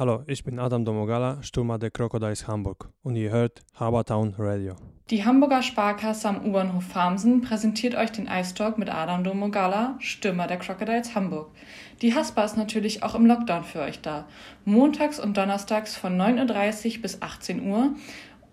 Hallo, ich bin Adam Domogala, Stürmer der Crocodiles Hamburg und ihr hört Habertown Radio. Die Hamburger Sparkasse am U-Bahnhof Farmsen präsentiert euch den Eistalk mit Adam Domogala, Stürmer der Crocodiles Hamburg. Die Haspa ist natürlich auch im Lockdown für euch da. Montags und donnerstags von 9.30 Uhr bis 18 Uhr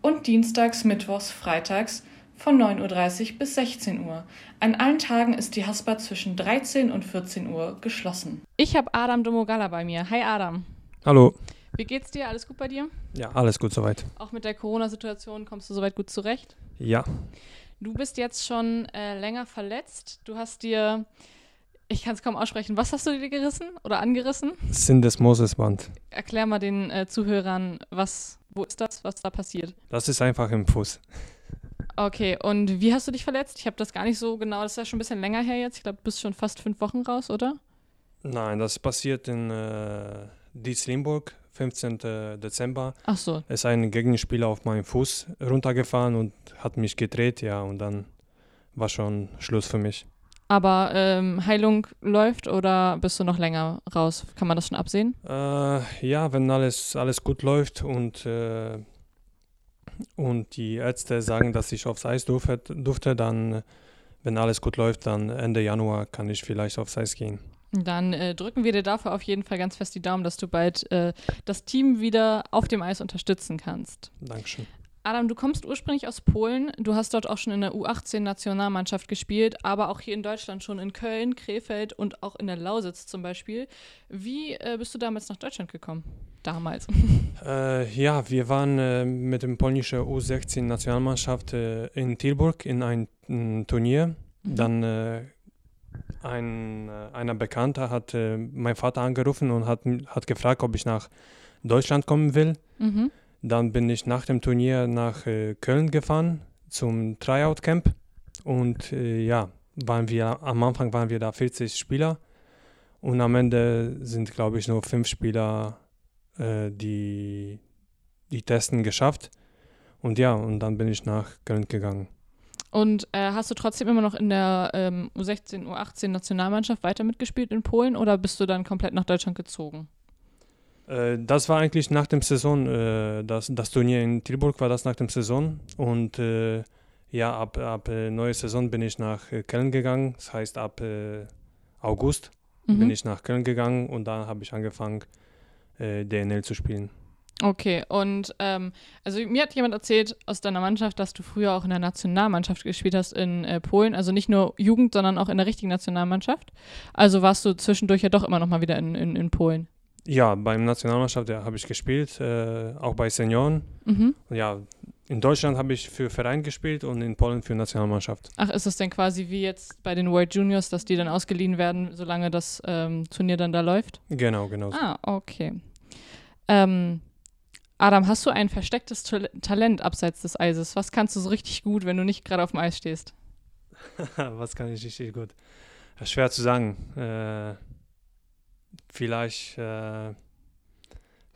und dienstags, mittwochs, freitags von 9.30 Uhr bis 16 Uhr. An allen Tagen ist die Haspa zwischen 13 und 14 Uhr geschlossen. Ich habe Adam Domogala bei mir. Hi Adam. Hallo. Wie geht's dir? Alles gut bei dir? Ja, alles gut soweit. Auch mit der Corona-Situation kommst du soweit gut zurecht? Ja. Du bist jetzt schon äh, länger verletzt. Du hast dir, ich kann es kaum aussprechen, was hast du dir gerissen oder angerissen? Syndesmosesband. Erklär mal den äh, Zuhörern, was, wo ist das, was da passiert? Das ist einfach im Fuß. Okay, und wie hast du dich verletzt? Ich habe das gar nicht so genau, das ist ja schon ein bisschen länger her jetzt. Ich glaube, du bist schon fast fünf Wochen raus, oder? Nein, das passiert in äh, Dietz-Limburg, 15. Dezember. Ach so. ist ein Gegenspieler auf meinen Fuß runtergefahren und hat mich gedreht, ja, und dann war schon Schluss für mich. Aber ähm, Heilung läuft oder bist du noch länger raus? Kann man das schon absehen? Äh, ja, wenn alles, alles gut läuft und, äh, und die Ärzte sagen, dass ich aufs Eis durfte, durfte, dann, wenn alles gut läuft, dann Ende Januar kann ich vielleicht aufs Eis gehen. Dann äh, drücken wir dir dafür auf jeden Fall ganz fest die Daumen, dass du bald äh, das Team wieder auf dem Eis unterstützen kannst. Dankeschön. Adam, du kommst ursprünglich aus Polen. Du hast dort auch schon in der U18-Nationalmannschaft gespielt, aber auch hier in Deutschland schon in Köln, Krefeld und auch in der Lausitz zum Beispiel. Wie äh, bist du damals nach Deutschland gekommen? Damals. Äh, ja, wir waren äh, mit dem polnischen U16-Nationalmannschaft äh, in Tilburg in ein m, Turnier. Mhm. Dann äh, ein, äh, einer Bekannter hat äh, meinen Vater angerufen und hat, hat gefragt, ob ich nach Deutschland kommen will. Mhm. Dann bin ich nach dem Turnier nach äh, Köln gefahren zum Tryout-Camp. Und äh, ja, waren wir, am Anfang waren wir da 40 Spieler. Und am Ende sind, glaube ich, nur fünf Spieler, äh, die die Testen geschafft. Und ja, und dann bin ich nach Köln gegangen. Und äh, hast du trotzdem immer noch in der ähm, U16, U18 Nationalmannschaft weiter mitgespielt in Polen oder bist du dann komplett nach Deutschland gezogen? Äh, das war eigentlich nach dem Saison, äh, das, das Turnier in Tilburg war das nach dem Saison und äh, ja, ab, ab neue Saison bin ich nach Köln gegangen, das heißt ab August bin Mhm. ich nach Köln gegangen und dann habe ich angefangen DNL zu spielen. Okay, und ähm, also mir hat jemand erzählt aus deiner Mannschaft, dass du früher auch in der Nationalmannschaft gespielt hast in äh, Polen, also nicht nur Jugend, sondern auch in der richtigen Nationalmannschaft. Also warst du zwischendurch ja doch immer noch mal wieder in, in, in Polen. Ja, beim Nationalmannschaft ja, habe ich gespielt, äh, auch bei Senioren. Mhm. Ja, in Deutschland habe ich für Verein gespielt und in Polen für Nationalmannschaft. Ach, ist es denn quasi wie jetzt bei den World Juniors, dass die dann ausgeliehen werden, solange das ähm, Turnier dann da läuft? Genau, genau. Ah, okay. Ähm, Adam, hast du ein verstecktes Tal Talent abseits des Eises? Was kannst du so richtig gut, wenn du nicht gerade auf dem Eis stehst? Was kann ich richtig gut? Schwer zu sagen. Äh, vielleicht äh,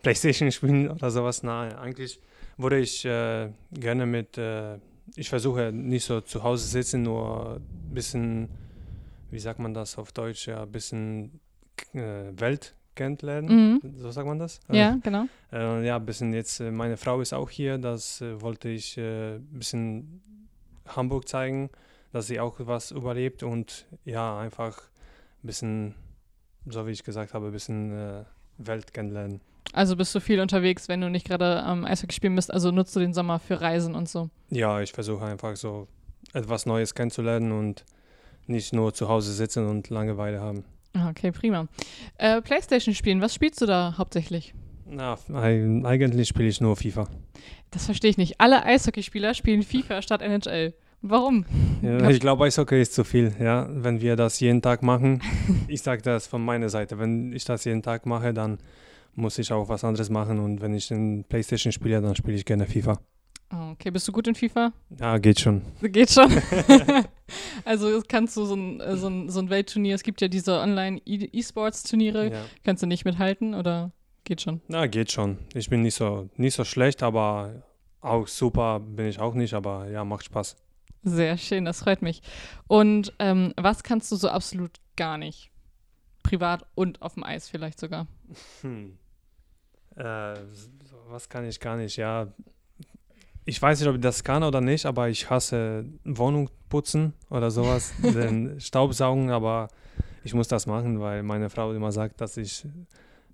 Playstation spielen oder sowas. Nein, eigentlich würde ich äh, gerne mit, äh, ich versuche nicht so zu Hause sitzen, nur ein bisschen, wie sagt man das auf Deutsch, ja, ein bisschen äh, Welt kennenlernen. Mhm. So sagt man das? Ja, genau. Äh, ja, ein bisschen jetzt, äh, meine Frau ist auch hier, das äh, wollte ich äh, ein bisschen Hamburg zeigen, dass sie auch was überlebt und ja, einfach ein bisschen, so wie ich gesagt habe, ein bisschen Welt kennenlernen. Also bist du viel unterwegs, wenn du nicht gerade am Eishockey spielen bist. Also nutzt du den Sommer für Reisen und so. Ja, ich versuche einfach so etwas Neues kennenzulernen und nicht nur zu Hause sitzen und Langeweile haben. Ah, Okay, prima. Äh, Playstation spielen, was spielst du da hauptsächlich? Na, eig- eigentlich spiele ich nur FIFA. Das verstehe ich nicht. Alle Eishockeyspieler spielen FIFA statt NHL. Warum? Ja, ich glaube, Eishockey ist zu viel, ja. Wenn wir das jeden Tag machen, ich sage das von meiner Seite, wenn ich das jeden Tag mache, dann muss ich auch was anderes machen und wenn ich in Playstation spiele, dann spiele ich gerne FIFA. Ah, Okay, bist du gut in FIFA? Ja, geht schon. Geht schon. also kannst du so ein, äh, so, ein, so ein Weltturnier, es gibt ja diese Online-E-Sports-Turniere, Ja. kannst du nicht mithalten oder geht schon? Na, geht schon. Ich bin nicht so, nicht so schlecht, aber auch super bin ich auch nicht, aber ja, macht Spaß. Sehr schön, das freut mich. Und ähm, was kannst du so absolut gar nicht? Privat und auf dem Eis vielleicht sogar. Hm. Äh, was kann ich gar nicht? Ja, ich weiß nicht, ob ich das kann oder nicht, aber ich hasse Wohnung putzen oder sowas, den Staubsaugen, aber ich muss das machen, weil meine Frau immer sagt, dass ich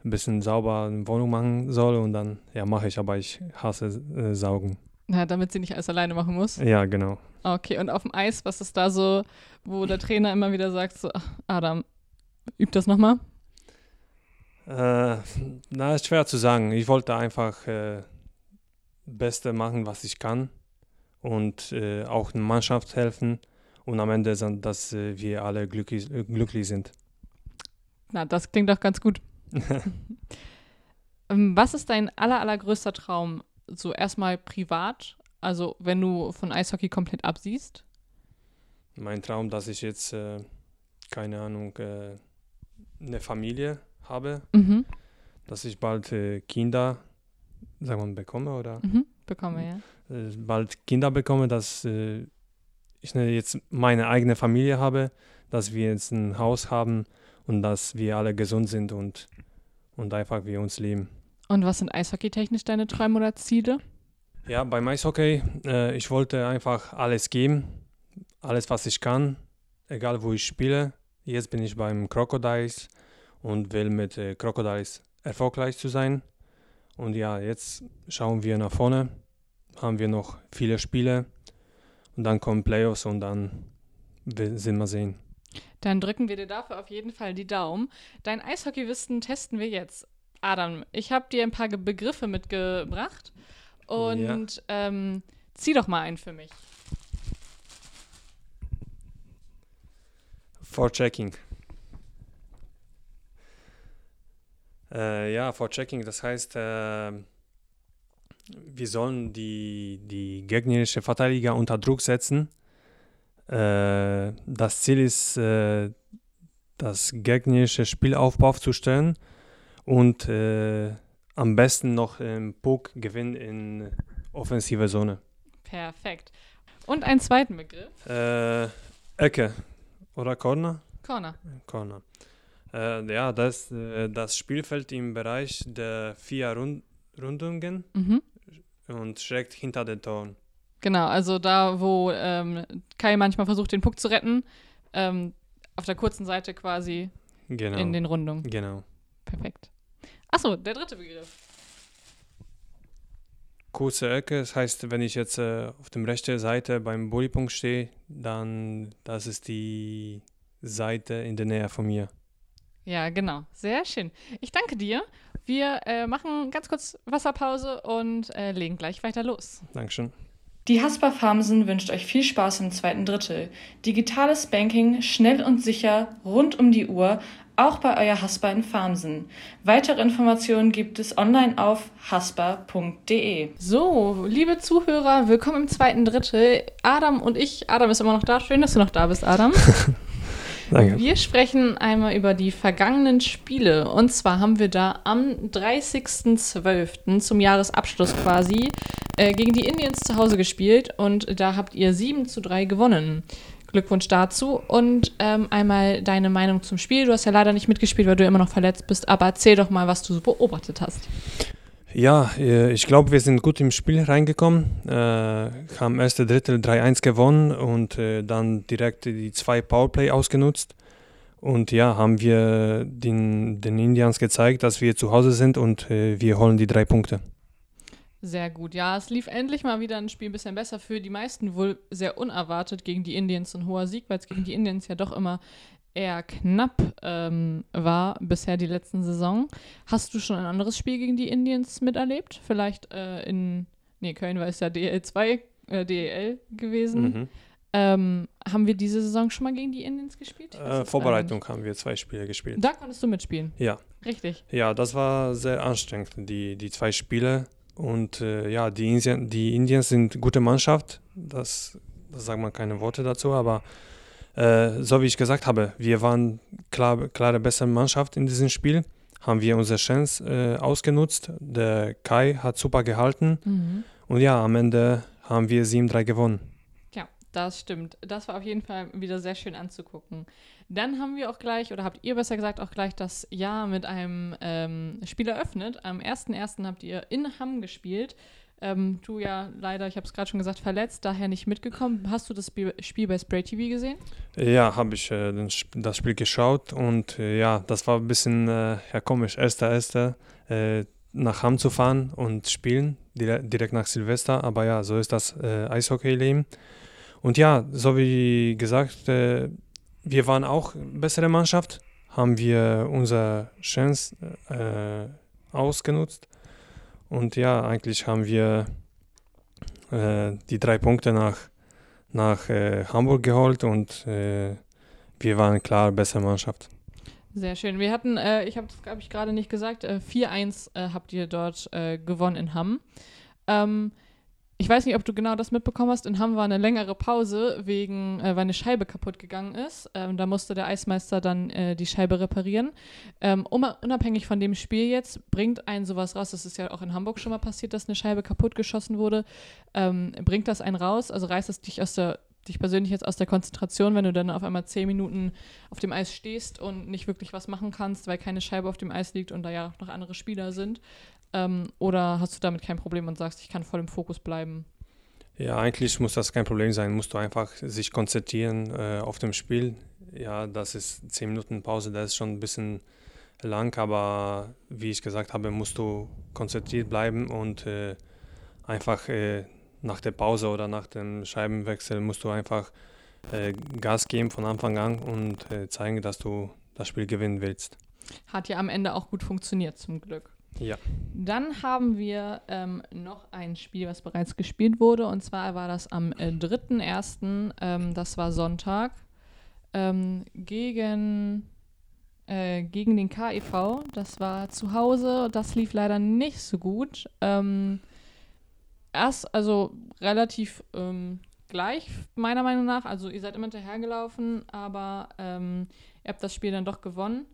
ein bisschen sauber eine Wohnung machen soll und dann, ja, mache ich, aber ich hasse äh, Saugen. Na, damit sie nicht alles alleine machen muss. Ja, genau. Okay, und auf dem Eis, was ist da so, wo der Trainer immer wieder sagt, so, Adam, üb das nochmal? Äh, na, ist schwer zu sagen. Ich wollte einfach äh, Beste machen, was ich kann und äh, auch der Mannschaft helfen und am Ende, sind, dass äh, wir alle glücklich, äh, glücklich sind. Na, das klingt doch ganz gut. Ähm, was ist dein aller, allergrößter Traum? So erstmal privat, also wenn du von Eishockey komplett absiehst? Mein Traum, dass ich jetzt, äh, keine Ahnung, äh, eine Familie habe, Mhm. dass ich bald äh, Kinder, sagen wir mal, bekomme oder Mhm. Bekomme, ja. äh, bald Kinder bekomme, dass äh, ich ne, jetzt meine eigene Familie habe, dass wir jetzt ein Haus haben und dass wir alle gesund sind und, und einfach wir uns lieben. Und was sind eishockeytechnisch deine Träume oder Ziele? Ja, beim Eishockey, äh, ich wollte einfach alles geben, alles, was ich kann, egal wo ich spiele. Jetzt bin ich beim Crocodiles und will mit äh, Crocodiles erfolgreich zu sein. Und ja, jetzt schauen wir nach vorne, haben wir noch viele Spiele und dann kommen Playoffs und dann sind wir sehen. Dann drücken wir dir dafür auf jeden Fall die Daumen. Dein Eishockeywissen testen wir jetzt. Adam, ich habe dir ein paar Begriffe mitgebracht und ähm, zieh doch mal einen für mich. Vorchecking. Äh, ja, Vorchecking, das heißt, äh, wir sollen die, die gegnerische Verteidiger unter Druck setzen. Äh, das Ziel ist, äh, das gegnerische Spielaufbau zu stellen und äh, am besten noch einen Puck gewinnen in offensive Zone. Perfekt. Und einen zweiten Begriff. Äh, Ecke oder Corner? Corner. Corner. Äh, ja, das, äh, das Spielfeld im Bereich der vier Rund Rundungen Mhm. und schräg hinter den Toren. Genau, also da, wo ähm, Kai manchmal versucht, den Puck zu retten, ähm, auf der kurzen Seite quasi Genau. in den Rundungen. genau. Perfekt. Achso, der dritte Begriff. Kurze Ecke, das heißt, wenn ich jetzt äh, auf der rechten Seite beim Bullypunkt stehe, dann das ist die Seite in der Nähe von mir. Ja, genau. Sehr schön. Ich danke dir. Wir äh, machen ganz kurz Wasserpause und äh, legen gleich weiter los. Dankeschön. Die Haspa Farmsen wünscht euch viel Spaß im zweiten Drittel. Digitales Banking schnell und sicher rund um die Uhr, auch bei euer Haspa in Farmsen. Weitere Informationen gibt es online auf haspa.de. So, liebe Zuhörer, willkommen im zweiten Drittel. Adam und ich, Adam ist immer noch da. Schön, dass du noch da bist, Adam. Danke. Wir sprechen einmal über die vergangenen Spiele. Und zwar haben wir da am 30.12. zum Jahresabschluss quasi äh, gegen die Indians zu Hause gespielt. Und da habt ihr 7 zu 3 gewonnen. Glückwunsch dazu. Und ähm, einmal deine Meinung zum Spiel. Du hast ja leider nicht mitgespielt, weil du immer noch verletzt bist. Aber erzähl doch mal, was du so beobachtet hast. Ja, äh, ich glaube, wir sind gut im Spiel reingekommen, äh, haben erste Drittel 3-1 gewonnen und äh, dann direkt die zwei Powerplay ausgenutzt. Und ja, haben wir den, den Indians gezeigt, dass wir zu Hause sind und äh, wir holen die drei Punkte. Sehr gut. Ja, es lief endlich mal wieder ein Spiel ein bisschen besser für die meisten, wohl sehr unerwartet gegen die Indians ein hoher Sieg, weil es gegen die Indians ja doch immer eher knapp ähm, war bisher die letzten Saison. Hast du schon ein anderes Spiel gegen die Indians miterlebt? Vielleicht äh, in, nee, Köln war es ja DL2, äh, DEL gewesen. Mhm. Ähm, haben wir diese Saison schon mal gegen die Indians gespielt? Äh, Vorbereitung haben wir zwei Spiele gespielt. Da konntest du mitspielen. Ja. Richtig. Ja, das war sehr anstrengend, die, die zwei Spiele. Und äh, ja, die, Indien, die Indians sind gute Mannschaft. Das, das sagt man keine Worte dazu, aber äh, so wie ich gesagt habe, wir waren klar, klare bessere Mannschaft in diesem Spiel. Haben wir unsere Chance äh, ausgenutzt. Der Kai hat super gehalten. Mhm. Und ja, am Ende haben wir 7-3 gewonnen. Das stimmt. Das war auf jeden Fall wieder sehr schön anzugucken. Dann haben wir auch gleich, oder habt ihr besser gesagt auch gleich das Jahr mit einem ähm, Spiel eröffnet. Am 1.1. habt ihr in Hamm gespielt. Ähm, du ja leider, ich habe es gerade schon gesagt, verletzt, daher nicht mitgekommen. Hast du das Spiel bei Spray TV gesehen? Ja, habe ich äh, das Spiel geschaut und äh, ja, das war ein bisschen äh, ja, komisch. Erster, erster äh, nach Hamm zu fahren und spielen, direkt, nach Silvester. Aber ja, so ist das äh, Eishockey-Leben. Und ja, so wie gesagt, äh, wir waren auch bessere Mannschaft, haben wir unsere Chance ausgenutzt und ja, eigentlich haben wir äh, die drei Punkte nach, nach äh, Hamburg geholt und äh, wir waren klar bessere Mannschaft. Sehr schön. Wir hatten, äh, ich habe es, glaube ich, gerade nicht gesagt, 4-1 äh, habt ihr dort äh, gewonnen in Hamm. Ähm, ich weiß nicht, ob du genau das mitbekommen hast. In Hamm war eine längere Pause, wegen, äh, weil eine Scheibe kaputt gegangen ist. Ähm, da musste der Eismeister dann äh, die Scheibe reparieren. Ähm, unabhängig von dem Spiel jetzt bringt einen sowas raus. Das ist ja auch in Hamburg schon mal passiert, dass eine Scheibe kaputt geschossen wurde. Ähm, bringt das einen raus? Also reißt es dich aus der dich persönlich jetzt aus der Konzentration, wenn du dann auf einmal zehn Minuten auf dem Eis stehst und nicht wirklich was machen kannst, weil keine Scheibe auf dem Eis liegt und da ja noch andere Spieler sind. Ähm, oder hast du damit kein Problem und sagst, ich kann voll im Fokus bleiben? Ja, eigentlich muss das kein Problem sein. Musst du einfach sich konzentrieren äh, auf dem Spiel. Ja, das ist zehn Minuten Pause, das ist schon ein bisschen lang, aber wie ich gesagt habe, musst du konzentriert bleiben und äh, einfach äh, nach der Pause oder nach dem Scheibenwechsel musst du einfach äh, Gas geben von Anfang an und äh, zeigen, dass du das Spiel gewinnen willst. Hat ja am Ende auch gut funktioniert, zum Glück. Ja. Dann haben wir ähm, noch ein Spiel, was bereits gespielt wurde. Und zwar war das am äh, 3.1., ähm, das war Sonntag, ähm, gegen, äh, gegen den KIV. Das war zu Hause. Das lief leider nicht so gut. Ähm, erst, also relativ ähm, gleich, meiner Meinung nach. Also ihr seid immer hinterhergelaufen, aber ähm, ihr habt das Spiel dann doch gewonnen.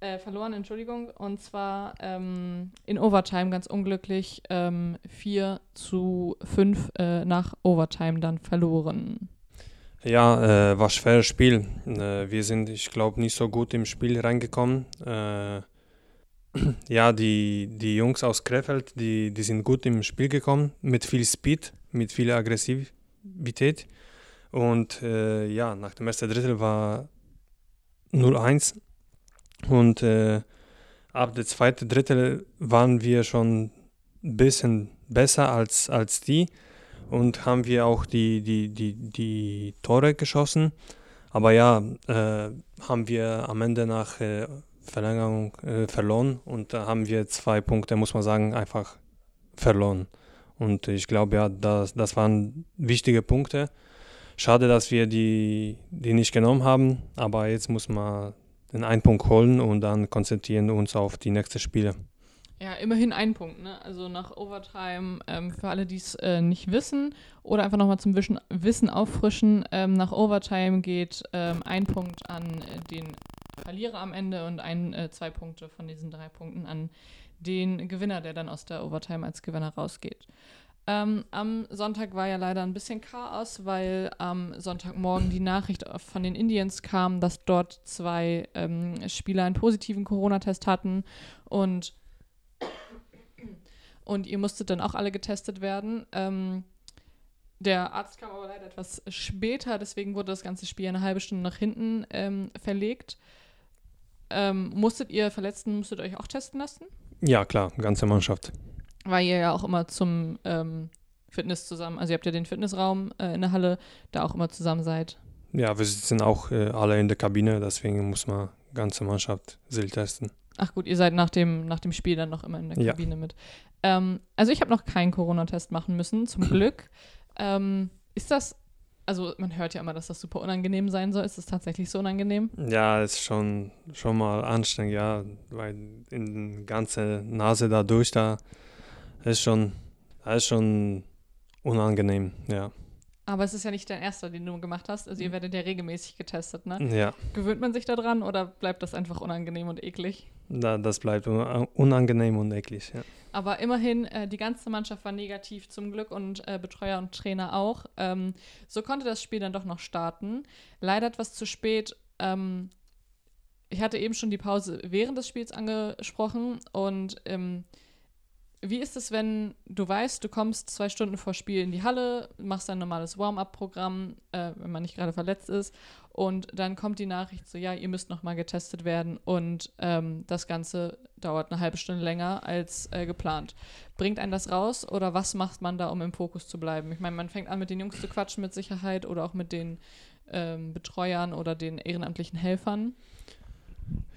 Äh, verloren, Entschuldigung. Und zwar ähm, in Overtime ganz unglücklich ähm, 4 zu 5 äh, nach Overtime dann verloren. Ja, äh, war ein schweres Spiel. Äh, wir sind, ich glaube, nicht so gut im Spiel reingekommen. Äh, ja, die, die Jungs aus Krefeld, die, die sind gut im Spiel gekommen, mit viel Speed, mit viel Aggressivität. Und äh, ja, nach dem ersten Drittel war 0-1 und äh, ab der zweiten Drittel waren wir schon ein bisschen besser als, als die und haben wir auch die, die, die, die Tore geschossen. Aber ja, äh, haben wir am Ende nach äh, Verlängerung äh, verloren und da haben wir zwei Punkte, muss man sagen, einfach verloren. Und ich glaube, ja, das, das waren wichtige Punkte. Schade, dass wir die, die nicht genommen haben, aber jetzt muss man den einen Punkt holen und dann konzentrieren uns auf die nächsten Spiele. Ja, immerhin ein Punkt, ne? Also nach Overtime, ähm, für alle, die es äh, nicht wissen oder einfach nochmal zum Wischen, Wissen auffrischen, ähm, nach Overtime geht ähm, ein Punkt an den Verlierer am Ende und ein, äh, zwei Punkte von diesen drei Punkten an den Gewinner, der dann aus der Overtime als Gewinner rausgeht. Ähm, am Sonntag war ja leider ein bisschen Chaos, weil am Sonntagmorgen die Nachricht von den Indians kam, dass dort zwei ähm, Spieler einen positiven Corona-Test hatten und, und ihr musstet dann auch alle getestet werden. Ähm, der Arzt kam aber leider etwas später, deswegen wurde das ganze Spiel eine halbe Stunde nach hinten ähm, verlegt. Ähm, musstet ihr Verletzten, musstet euch auch testen lassen? Ja, klar, ganze Mannschaft weil ihr ja auch immer zum ähm, Fitness zusammen, also ihr habt ja den Fitnessraum äh, in der Halle, da auch immer zusammen seid. Ja, wir sitzen auch äh, alle in der Kabine, deswegen muss man ganze Mannschaft Sil testen. Ach gut, ihr seid nach dem, nach dem Spiel dann noch immer in der ja. Kabine mit. Ähm, also ich habe noch keinen Corona-Test machen müssen, zum Glück. Ähm, ist das, also man hört ja immer, dass das super unangenehm sein soll. Ist das tatsächlich so unangenehm? Ja, ist schon, schon mal anstrengend, ja, weil in ganze Nase da durch, da ist schon, das ist schon unangenehm, ja. Aber es ist ja nicht dein erster, den du gemacht hast. Also ihr werdet ja regelmäßig getestet, ne? Ja, Gewöhnt man sich daran oder bleibt das einfach unangenehm und eklig? da, das bleibt un- unangenehm und eklig. Ja. Aber immerhin, äh, die ganze Mannschaft war negativ zum Glück und äh, Betreuer und Trainer auch. Ähm, so konnte das Spiel dann doch noch starten. Leider etwas zu spät. Ähm, ich hatte eben schon die Pause während des Spiels angesprochen und ähm, wie ist es, wenn du weißt, du kommst zwei Stunden vor Spiel in die Halle, machst dein normales Warm-up-Programm, äh, wenn man nicht gerade verletzt ist, und dann kommt die Nachricht so, ja, ihr müsst noch mal getestet werden und ähm, das Ganze dauert eine halbe Stunde länger als äh, geplant. Bringt einen das raus oder was macht man da, um im Fokus zu bleiben? Ich meine, man fängt an, mit den Jungs zu quatschen mit Sicherheit oder auch mit den ähm, Betreuern oder den ehrenamtlichen Helfern.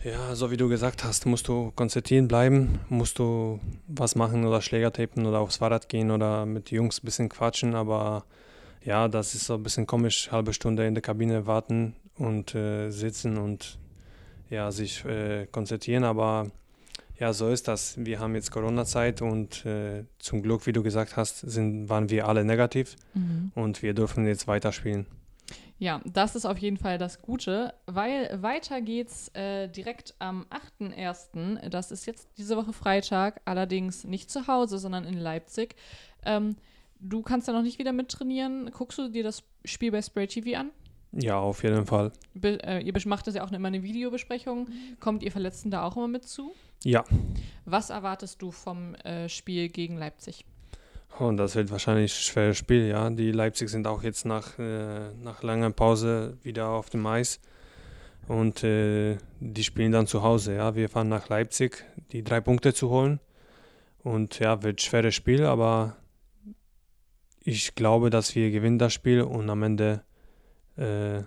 Ja, so wie du gesagt hast, musst du konzentrieren bleiben, musst du was machen oder Schläger tapen oder aufs Fahrrad gehen oder mit Jungs ein bisschen quatschen, aber ja, das ist so ein bisschen komisch, halbe Stunde in der Kabine warten und äh, sitzen und ja, sich äh, konzentrieren, aber ja, so ist das. Wir haben jetzt Corona-Zeit und äh, zum Glück, wie du gesagt hast, sind, waren wir alle negativ und wir dürfen jetzt weiterspielen. Ja, das ist auf jeden Fall das Gute, weil weiter geht's äh, direkt am 8.1. Das ist jetzt diese Woche Freitag, allerdings nicht zu Hause, sondern in Leipzig. Ähm, du kannst ja noch nicht wieder mittrainieren. Guckst du dir das Spiel bei Spray TV an? Ja, auf jeden Fall. Be äh, ihr macht das ja auch immer eine Videobesprechung. Kommt ihr Verletzten da auch immer mit zu? Ja, Was erwartest du vom äh, Spiel gegen Leipzig? Und das wird wahrscheinlich ein schweres Spiel, ja. Die Leipzig sind auch jetzt nach, äh, nach langer Pause wieder auf dem Eis. Und äh, die spielen dann zu Hause, ja. Wir fahren nach Leipzig, die drei Punkte zu holen. Und ja, wird ein schweres Spiel, aber ich glaube, dass wir gewinnen das Spiel und am Ende äh,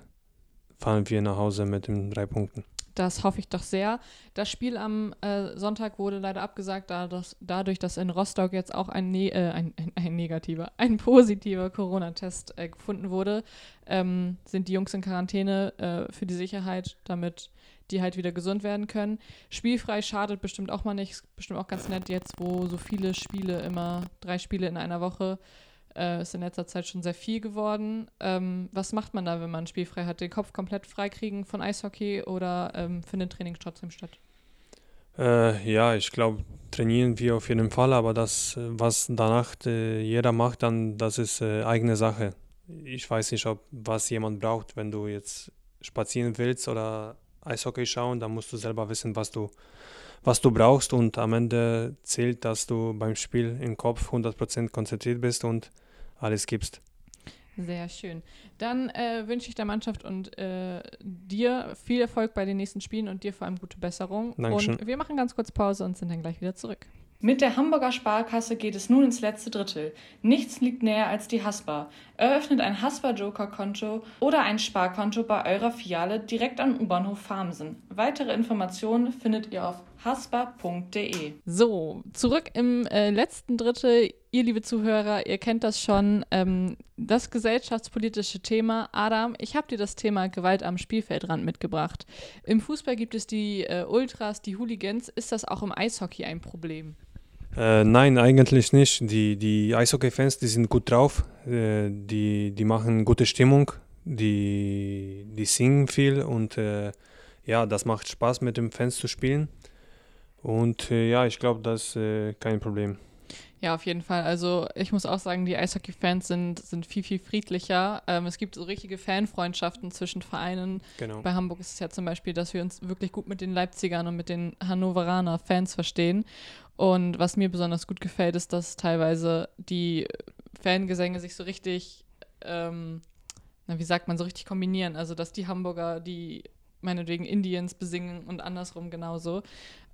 fahren wir nach Hause mit den drei Punkten. Das hoffe ich doch sehr. Das Spiel am äh, Sonntag wurde leider abgesagt, da das, dadurch, dass in Rostock jetzt auch ein, ne äh, ein, ein, negativer, ein positiver Corona-Test äh, gefunden wurde, ähm, sind die Jungs in Quarantäne äh, für die Sicherheit, damit die halt wieder gesund werden können. Spielfrei schadet bestimmt auch mal nicht. Ist bestimmt auch ganz nett jetzt, wo so viele Spiele immer, drei Spiele in einer Woche, äh, ist in letzter Zeit schon sehr viel geworden. Ähm, was macht man da, wenn man spielfrei hat? Den Kopf komplett freikriegen von Eishockey oder ähm, findet Training trotzdem statt? Äh, ja, ich glaube, trainieren wir auf jeden Fall, aber das, was danach äh, jeder macht, dann das ist äh, eigene Sache. Ich weiß nicht, ob was jemand braucht, wenn du jetzt spazieren willst oder Eishockey schauen, dann musst du selber wissen, was du, was du brauchst und am Ende zählt, dass du beim Spiel im Kopf 100% konzentriert bist und alles gibst. Sehr schön. Dann äh, wünsche ich der Mannschaft und äh, dir viel Erfolg bei den nächsten Spielen und dir vor allem gute Besserung. Dankeschön. Und wir machen ganz kurz Pause und sind dann gleich wieder zurück. Mit der Hamburger Sparkasse geht es nun ins letzte Drittel. Nichts liegt näher als die Haspa. Eröffnet ein Haspa-Joker-Konto oder ein Sparkonto bei eurer Filiale direkt am U-Bahnhof Farmsen. Weitere Informationen findet ihr auf haspa.de. So, zurück im äh, letzten Drittel. Ihr, liebe Zuhörer, ihr kennt das schon. Ähm, das gesellschaftspolitische Thema. Adam, ich habe dir das Thema Gewalt am Spielfeldrand mitgebracht. Im Fußball gibt es die äh, Ultras, die Hooligans. Ist das auch im Eishockey ein Problem? Äh, nein, eigentlich nicht. Die, die Eishockey-Fans, die sind gut drauf. Äh, die, die machen gute Stimmung. Die, die singen viel und äh, ja, das macht Spaß mit den Fans zu spielen. Und äh, ja, ich glaube, das ist äh, kein Problem. Ja, auf jeden Fall. Also ich muss auch sagen, die Eishockey-Fans sind, sind viel, viel friedlicher. Ähm, es gibt so richtige Fanfreundschaften zwischen Vereinen. Genau. Bei Hamburg ist es ja zum Beispiel, dass wir uns wirklich gut mit den Leipzigern und mit den Hannoveraner Fans verstehen. Und was mir besonders gut gefällt, ist, dass teilweise die Fangesänge sich so richtig, ähm, na, wie sagt man, so richtig kombinieren. Also, dass die Hamburger die meinetwegen Indians besingen und andersrum genauso.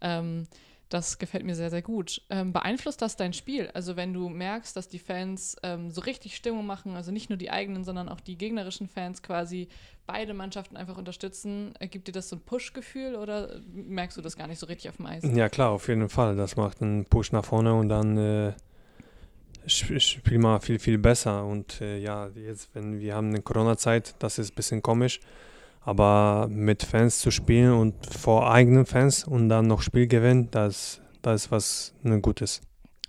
Ähm, das gefällt mir sehr, sehr gut. Ähm, beeinflusst das dein Spiel? Also wenn du merkst, dass die Fans ähm, so richtig Stimmung machen, also nicht nur die eigenen, sondern auch die gegnerischen Fans quasi beide Mannschaften einfach unterstützen, äh, gibt dir das so ein Push-Gefühl oder merkst du das gar nicht so richtig auf dem Eis? Ja, klar, auf jeden Fall. Das macht einen Push nach vorne und dann äh, sp spielt man viel, viel besser. Und äh, ja, jetzt, wenn wir haben eine Corona-Zeit, das ist ein bisschen komisch. Aber mit Fans zu spielen und vor eigenen Fans und dann noch Spiel gewinnen, das, das ist was ne, Gutes.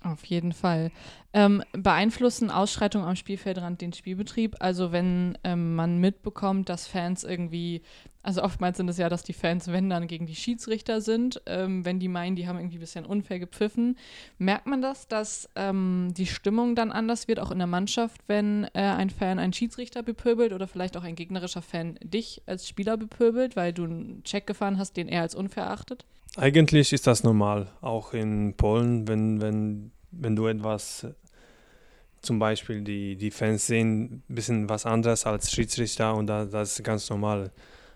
Auf jeden Fall. Ähm, beeinflussen Ausschreitungen am Spielfeldrand den Spielbetrieb? Also wenn ähm, man mitbekommt, dass Fans irgendwie, also oftmals sind es ja, dass die Fans, wenn dann gegen die Schiedsrichter sind, ähm, wenn die meinen, die haben irgendwie ein bisschen unfair gepfiffen, merkt man das, dass ähm, die Stimmung dann anders wird, auch in der Mannschaft, wenn äh, ein Fan einen Schiedsrichter bepöbelt oder vielleicht auch ein gegnerischer Fan dich als Spieler bepöbelt, weil du einen Check gefahren hast, den er als unfair achtet? Eigentlich ist das normal, auch in Polen, wenn, wenn, wenn du etwas, zum Beispiel die, die Fans sehen ein bisschen was anderes als Schiedsrichter und da, das ist ganz normal.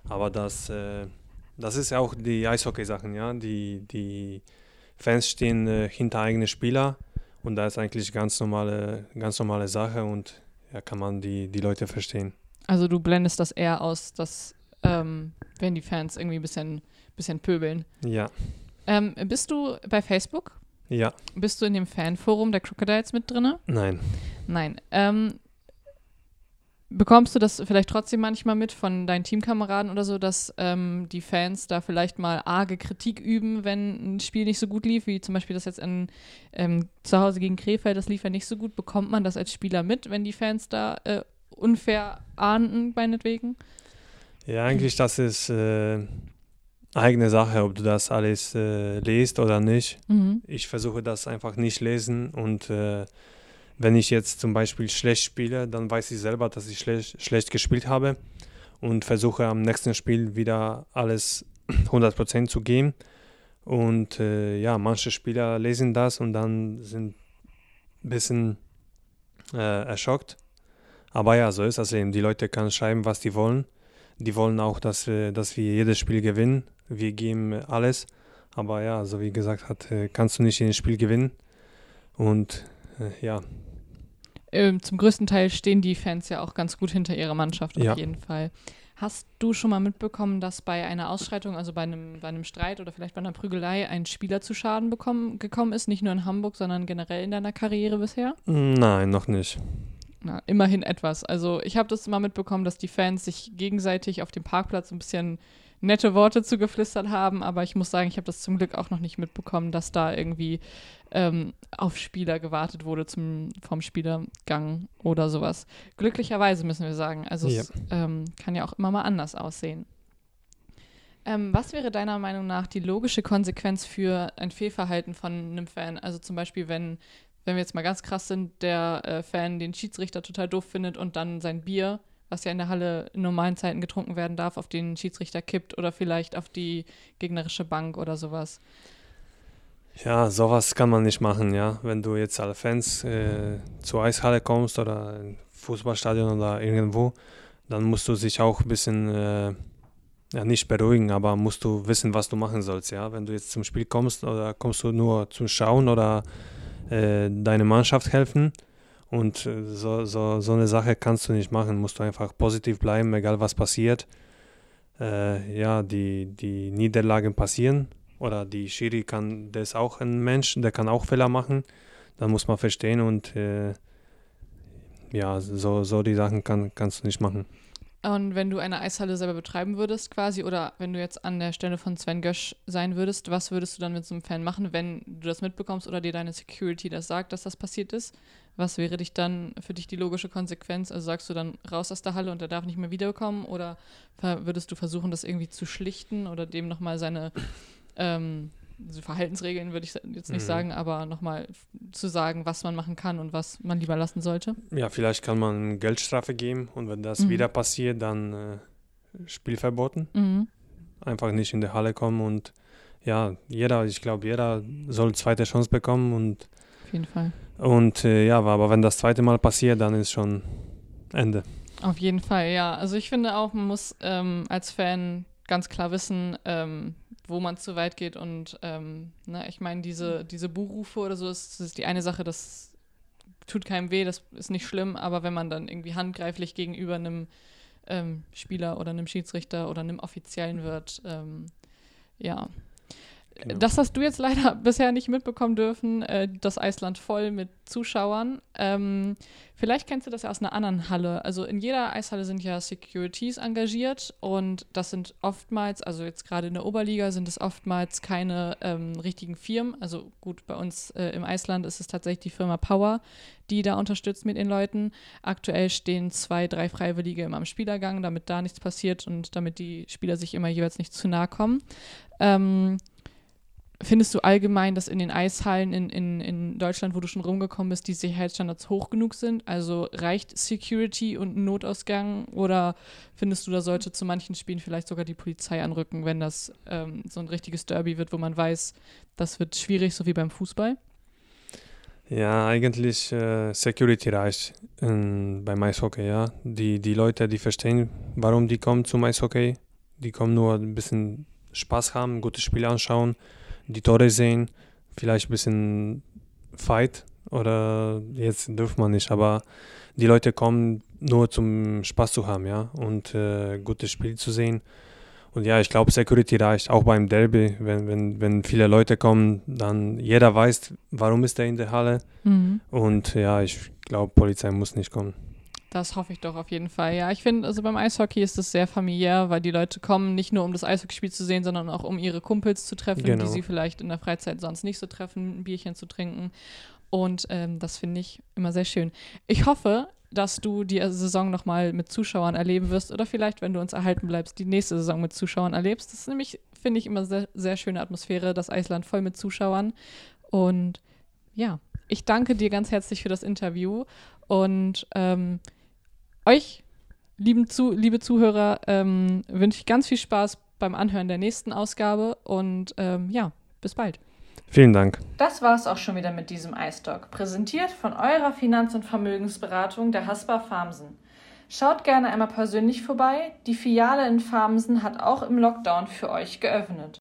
Aber das, äh, das ist auch die Eishockey-Sachen, ja. Die, die Fans stehen äh, hinter eigenen Spieler und da ist eigentlich ganz normale, ganz normale Sache und ja, kann man die, die Leute verstehen. Also du blendest das eher aus, dass ähm, wenn die Fans irgendwie ein bisschen bisschen pöbeln. Ja. Ähm, bist du bei Facebook? Ja. Bist du in dem Fanforum der Crocodiles mit drin? Nein. Nein. Ähm, bekommst du das vielleicht trotzdem manchmal mit von deinen Teamkameraden oder so, dass ähm, die Fans da vielleicht mal arge Kritik üben, wenn ein Spiel nicht so gut lief, wie zum Beispiel das jetzt in, ähm, zu Hause gegen Krefeld, das lief ja nicht so gut. Bekommt man das als Spieler mit, wenn die Fans da äh, unfair ahnden, meinetwegen? Ja, eigentlich, das ist. Äh eigene Sache, ob du das alles äh, liest oder nicht. Mhm. Ich versuche das einfach nicht lesen und äh, wenn ich jetzt zum Beispiel schlecht spiele, dann weiß ich selber, dass ich schlecht, schlecht gespielt habe und versuche am nächsten Spiel wieder alles 100% zu geben. Und äh, ja, manche Spieler lesen das und dann sind ein bisschen äh, erschockt. Aber ja, so ist das eben. Die Leute können schreiben, was die wollen. Die wollen auch, dass wir, dass wir jedes Spiel gewinnen wir geben alles. Aber ja, so wie gesagt hat, äh, kannst du nicht ein Spiel gewinnen. Und äh, ja. Ähm, zum größten Teil stehen die Fans ja auch ganz gut hinter ihrer Mannschaft, auf ja. jeden Fall. Hast du schon mal mitbekommen, dass bei einer Ausschreitung, also bei einem, bei einem Streit oder vielleicht bei einer Prügelei, ein Spieler zu Schaden bekommen, gekommen ist? Nicht nur in Hamburg, sondern generell in deiner Karriere bisher? Nein, noch nicht. Na, immerhin etwas. Also ich habe das mal mitbekommen, dass die Fans sich gegenseitig auf dem Parkplatz ein bisschen nette Worte zugeflüstert haben, aber ich muss sagen, ich habe das zum Glück auch noch nicht mitbekommen, dass da irgendwie ähm, auf Spieler gewartet wurde zum, vom Spielergang oder sowas. Glücklicherweise müssen wir sagen. Also ja. es ähm, kann ja auch immer mal anders aussehen. Ähm, was wäre deiner Meinung nach die logische Konsequenz für ein Fehlverhalten von einem Fan? Also zum Beispiel, wenn, wenn wir jetzt mal ganz krass sind, der äh, Fan den Schiedsrichter total doof findet und dann sein Bier was ja in der Halle in normalen Zeiten getrunken werden darf, auf den Schiedsrichter kippt oder vielleicht auf die gegnerische Bank oder sowas. Ja, sowas kann man nicht machen, ja. Wenn du jetzt alle Fans äh, zur Eishalle kommst oder Fußballstadion oder irgendwo, dann musst du dich auch ein bisschen, äh, ja, nicht beruhigen, aber musst du wissen, was du machen sollst, ja. Wenn du jetzt zum Spiel kommst oder kommst du nur zum Schauen oder äh, deine Mannschaft helfen, und äh, so, so, so eine Sache kannst du nicht machen, musst du einfach positiv bleiben, egal was passiert. Äh, ja, die, die Niederlagen passieren oder die Schiri kann, der ist auch ein Mensch, der kann auch Fehler machen. Dann muss man verstehen und äh, ja, so, so die Sachen kann, kannst du nicht machen. Und wenn du eine Eishalle selber betreiben würdest, quasi, oder wenn du jetzt an der Stelle von Sven Gösch sein würdest, was würdest du dann mit so einem Fan machen, wenn du das mitbekommst oder dir deine Security das sagt, dass das passiert ist? Was wäre dich dann für dich die logische Konsequenz? Also sagst du dann raus aus der Halle und er darf nicht mehr wiederkommen oder würdest du versuchen, das irgendwie zu schlichten oder dem nochmal seine ähm, Verhaltensregeln würde ich jetzt nicht mhm. sagen, aber nochmal zu sagen, was man machen kann und was man lieber lassen sollte? Ja, vielleicht kann man Geldstrafe geben und wenn das mhm. wieder passiert, dann äh, Spielverboten. Mhm. Einfach nicht in die Halle kommen und ja, jeder, ich glaube, jeder soll zweite Chance bekommen und auf jeden Fall. Und äh, ja, aber wenn das zweite Mal passiert, dann ist schon Ende. Auf jeden Fall, ja. Also ich finde auch, man muss ähm, als Fan ganz klar wissen, ähm, wo man zu weit geht. Und ähm, ne, ich meine, diese, diese Buhrufe oder so, ist, ist die eine Sache, das tut keinem weh, das ist nicht schlimm, aber wenn man dann irgendwie handgreiflich gegenüber einem ähm, Spieler oder einem Schiedsrichter oder einem Offiziellen wird, ähm, ja, Genau. Das hast du jetzt leider bisher nicht mitbekommen dürfen, äh, das Eisland voll mit Zuschauern. Ähm, vielleicht kennst du das ja aus einer anderen Halle. Also in jeder Eishalle sind ja Securities engagiert und das sind oftmals, also jetzt gerade in der Oberliga sind es oftmals keine ähm, richtigen Firmen. Also gut, bei uns äh, im Eisland ist es tatsächlich die Firma Power, die da unterstützt mit den Leuten. Aktuell stehen zwei, drei Freiwillige immer am Spielergang, damit da nichts passiert und damit die Spieler sich immer jeweils nicht zu nahe kommen. Ähm, Findest du allgemein, dass in den Eishallen in, in, in Deutschland, wo du schon rumgekommen bist, die Sicherheitsstandards hoch genug sind? Also reicht Security und Notausgang oder findest du, da sollte zu manchen Spielen vielleicht sogar die Polizei anrücken, wenn das ähm, so ein richtiges Derby wird, wo man weiß, das wird schwierig, so wie beim Fußball? Ja, eigentlich äh, Security reicht ähm, beim Eishockey, ja. Die, die Leute, die verstehen, warum die kommen zum Eishockey. Die kommen nur ein bisschen Spaß haben, gute Spiele anschauen die Tore sehen, vielleicht ein bisschen Fight oder jetzt dürfen man nicht, aber die Leute kommen nur zum Spaß zu haben, ja, und äh, gutes Spiel zu sehen. Und ja, ich glaube, Security reicht auch beim Derby, wenn, wenn, wenn viele Leute kommen, dann jeder weiß, warum ist er in der Halle. Mhm. Und ja, ich glaube, Polizei muss nicht kommen. Das hoffe ich doch auf jeden Fall. Ja, ich finde, also beim Eishockey ist es sehr familiär, weil die Leute kommen nicht nur, um das Eishockeyspiel zu sehen, sondern auch um ihre Kumpels zu treffen, genau. die sie vielleicht in der Freizeit sonst nicht so treffen, ein Bierchen zu trinken. Und ähm, das finde ich immer sehr schön. Ich hoffe, dass du die Saison nochmal mit Zuschauern erleben wirst oder vielleicht, wenn du uns erhalten bleibst, die nächste Saison mit Zuschauern erlebst. Das ist nämlich, finde ich, immer sehr, sehr schöne Atmosphäre, das Eisland voll mit Zuschauern. Und ja, ich danke dir ganz herzlich für das Interview und ähm, euch, lieben Zu liebe Zuhörer, ähm, wünsche ich ganz viel Spaß beim Anhören der nächsten Ausgabe und ähm, ja, bis bald. Vielen Dank. Das war es auch schon wieder mit diesem iStock, präsentiert von eurer Finanz- und Vermögensberatung der Haspa Farmsen. Schaut gerne einmal persönlich vorbei. Die Filiale in Farmsen hat auch im Lockdown für euch geöffnet.